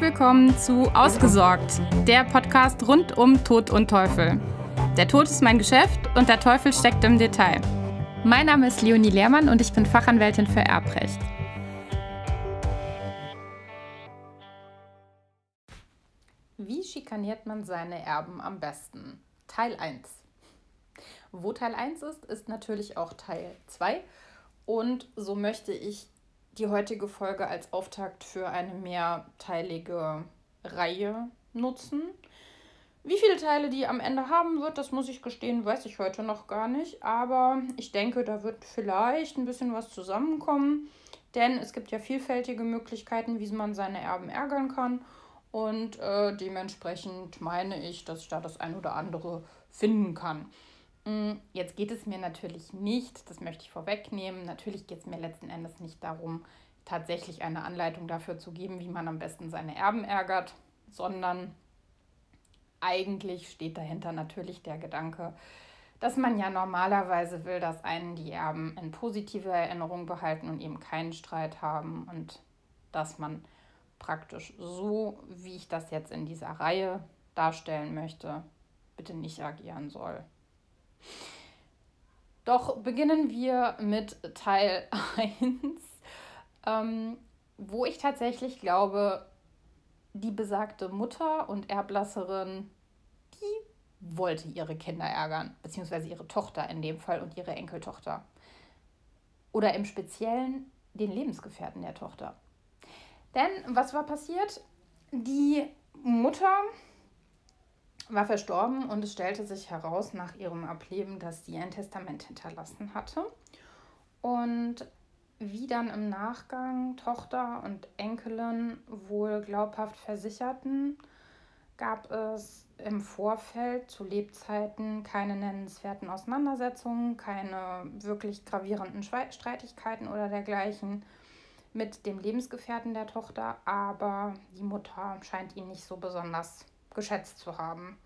Willkommen zu Ausgesorgt, der Podcast rund um Tod und Teufel. Der Tod ist mein Geschäft und der Teufel steckt im Detail. Mein Name ist Leonie Lehrmann und ich bin Fachanwältin für Erbrecht. Wie schikaniert man seine Erben am besten? Teil 1. Wo Teil 1 ist, ist natürlich auch Teil 2. Und so möchte ich die heutige Folge als Auftakt für eine mehrteilige Reihe nutzen. Wie viele Teile die am Ende haben wird, das muss ich gestehen, weiß ich heute noch gar nicht. Aber ich denke, da wird vielleicht ein bisschen was zusammenkommen. Denn es gibt ja vielfältige Möglichkeiten, wie man seine Erben ärgern kann. Und äh, dementsprechend meine ich, dass ich da das ein oder andere finden kann. Mm, jetzt geht es mir natürlich nicht, das möchte ich vorwegnehmen, natürlich geht es mir letzten Endes nicht darum, tatsächlich eine Anleitung dafür zu geben, wie man am besten seine Erben ärgert, sondern eigentlich steht dahinter natürlich der Gedanke, dass man ja normalerweise will, dass einen die Erben in positiver Erinnerung behalten und eben keinen Streit haben und dass man praktisch so, wie ich das jetzt in dieser Reihe darstellen möchte, bitte nicht agieren soll. Doch beginnen wir mit Teil 1, ähm, wo ich tatsächlich glaube, die besagte Mutter und Erblasserin, die wollte ihre Kinder ärgern, beziehungsweise ihre Tochter in dem Fall und ihre Enkeltochter. Oder im Speziellen den Lebensgefährten der Tochter. Denn was war passiert? Die Mutter war verstorben und es stellte sich heraus nach ihrem Ableben, dass sie ein Testament hinterlassen hatte. Und wie dann im Nachgang Tochter und Enkelin wohl glaubhaft versicherten, gab es im Vorfeld zu Lebzeiten keine nennenswerten Auseinandersetzungen, keine wirklich gravierenden Streitigkeiten oder dergleichen mit dem Lebensgefährten der Tochter, aber die Mutter scheint ihn nicht so besonders geschätzt zu haben.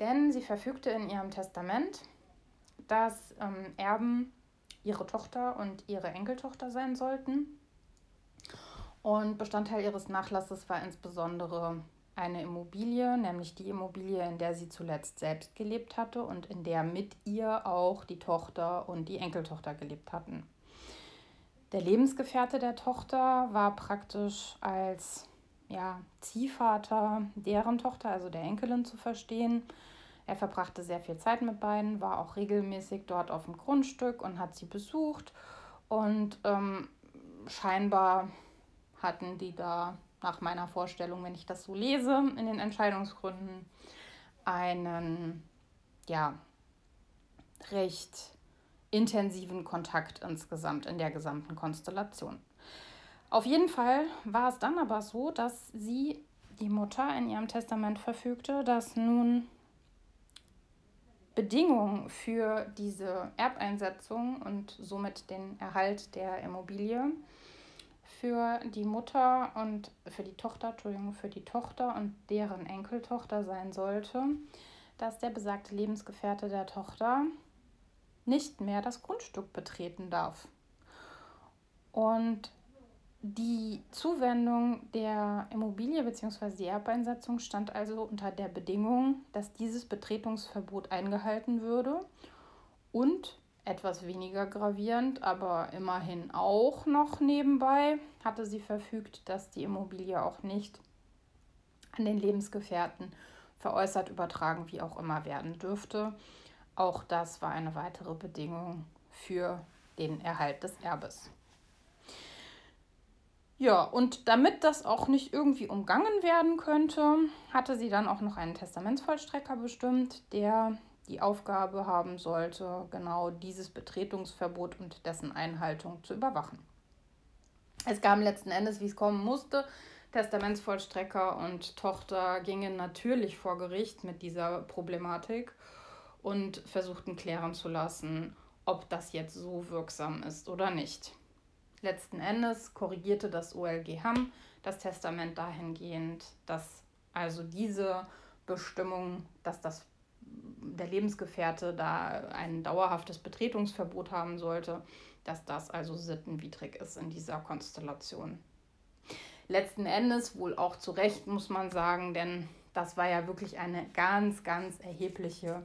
Denn sie verfügte in ihrem Testament, dass ähm, Erben ihre Tochter und ihre Enkeltochter sein sollten. Und Bestandteil ihres Nachlasses war insbesondere eine Immobilie, nämlich die Immobilie, in der sie zuletzt selbst gelebt hatte und in der mit ihr auch die Tochter und die Enkeltochter gelebt hatten. Der Lebensgefährte der Tochter war praktisch als ja, Ziehvater deren Tochter, also der Enkelin, zu verstehen. Er verbrachte sehr viel Zeit mit beiden, war auch regelmäßig dort auf dem Grundstück und hat sie besucht. Und ähm, scheinbar hatten die da nach meiner Vorstellung, wenn ich das so lese, in den Entscheidungsgründen einen, ja, recht intensiven Kontakt insgesamt in der gesamten Konstellation. Auf jeden Fall war es dann aber so, dass sie, die Mutter, in ihrem Testament verfügte, dass nun Bedingungen für diese Erbeinsetzung und somit den Erhalt der Immobilie für die Mutter und für die Tochter, Entschuldigung, für die Tochter und deren Enkeltochter sein sollte, dass der besagte Lebensgefährte der Tochter nicht mehr das Grundstück betreten darf. Und die Zuwendung der Immobilie bzw. die Erbeinsetzung stand also unter der Bedingung, dass dieses Betretungsverbot eingehalten würde und etwas weniger gravierend, aber immerhin auch noch nebenbei hatte sie verfügt, dass die Immobilie auch nicht an den Lebensgefährten veräußert, übertragen, wie auch immer werden dürfte. Auch das war eine weitere Bedingung für den Erhalt des Erbes. Ja, und damit das auch nicht irgendwie umgangen werden könnte, hatte sie dann auch noch einen Testamentsvollstrecker bestimmt, der die Aufgabe haben sollte, genau dieses Betretungsverbot und dessen Einhaltung zu überwachen. Es kam letzten Endes, wie es kommen musste. Testamentsvollstrecker und Tochter gingen natürlich vor Gericht mit dieser Problematik und versuchten klären zu lassen, ob das jetzt so wirksam ist oder nicht. Letzten Endes korrigierte das OLG Hamm das Testament dahingehend, dass also diese Bestimmung, dass das, der Lebensgefährte da ein dauerhaftes Betretungsverbot haben sollte, dass das also sittenwidrig ist in dieser Konstellation. Letzten Endes wohl auch zu Recht, muss man sagen, denn das war ja wirklich eine ganz, ganz erhebliche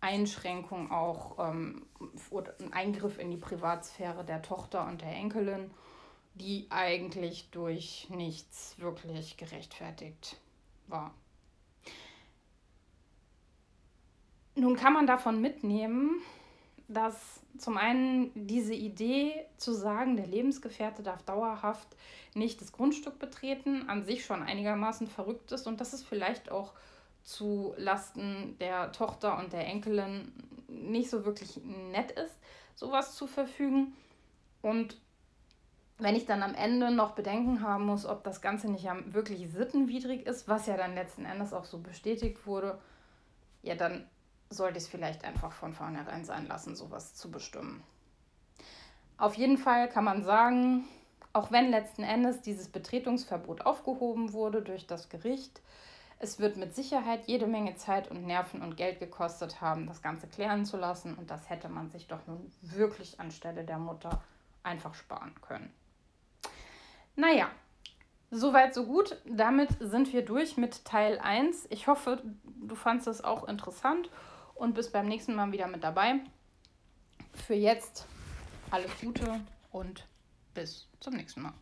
Einschränkung, auch ähm, ein Eingriff in die Privatsphäre der Tochter und der Enkelin, die eigentlich durch nichts wirklich gerechtfertigt war. Nun kann man davon mitnehmen, dass zum einen diese Idee zu sagen, der Lebensgefährte darf dauerhaft nicht das Grundstück betreten, an sich schon einigermaßen verrückt ist und dass es vielleicht auch zu Lasten der Tochter und der Enkelin nicht so wirklich nett ist, sowas zu verfügen. Und wenn ich dann am Ende noch Bedenken haben muss, ob das Ganze nicht wirklich sittenwidrig ist, was ja dann letzten Endes auch so bestätigt wurde, ja, dann sollte ich es vielleicht einfach von vornherein sein lassen, sowas zu bestimmen. Auf jeden Fall kann man sagen, auch wenn letzten Endes dieses Betretungsverbot aufgehoben wurde durch das Gericht, es wird mit Sicherheit jede Menge Zeit und Nerven und Geld gekostet haben, das Ganze klären zu lassen. Und das hätte man sich doch nun wirklich anstelle der Mutter einfach sparen können. Naja, soweit so gut. Damit sind wir durch mit Teil 1. Ich hoffe, du fandest es auch interessant und bist beim nächsten Mal wieder mit dabei. Für jetzt alles Gute und bis zum nächsten Mal.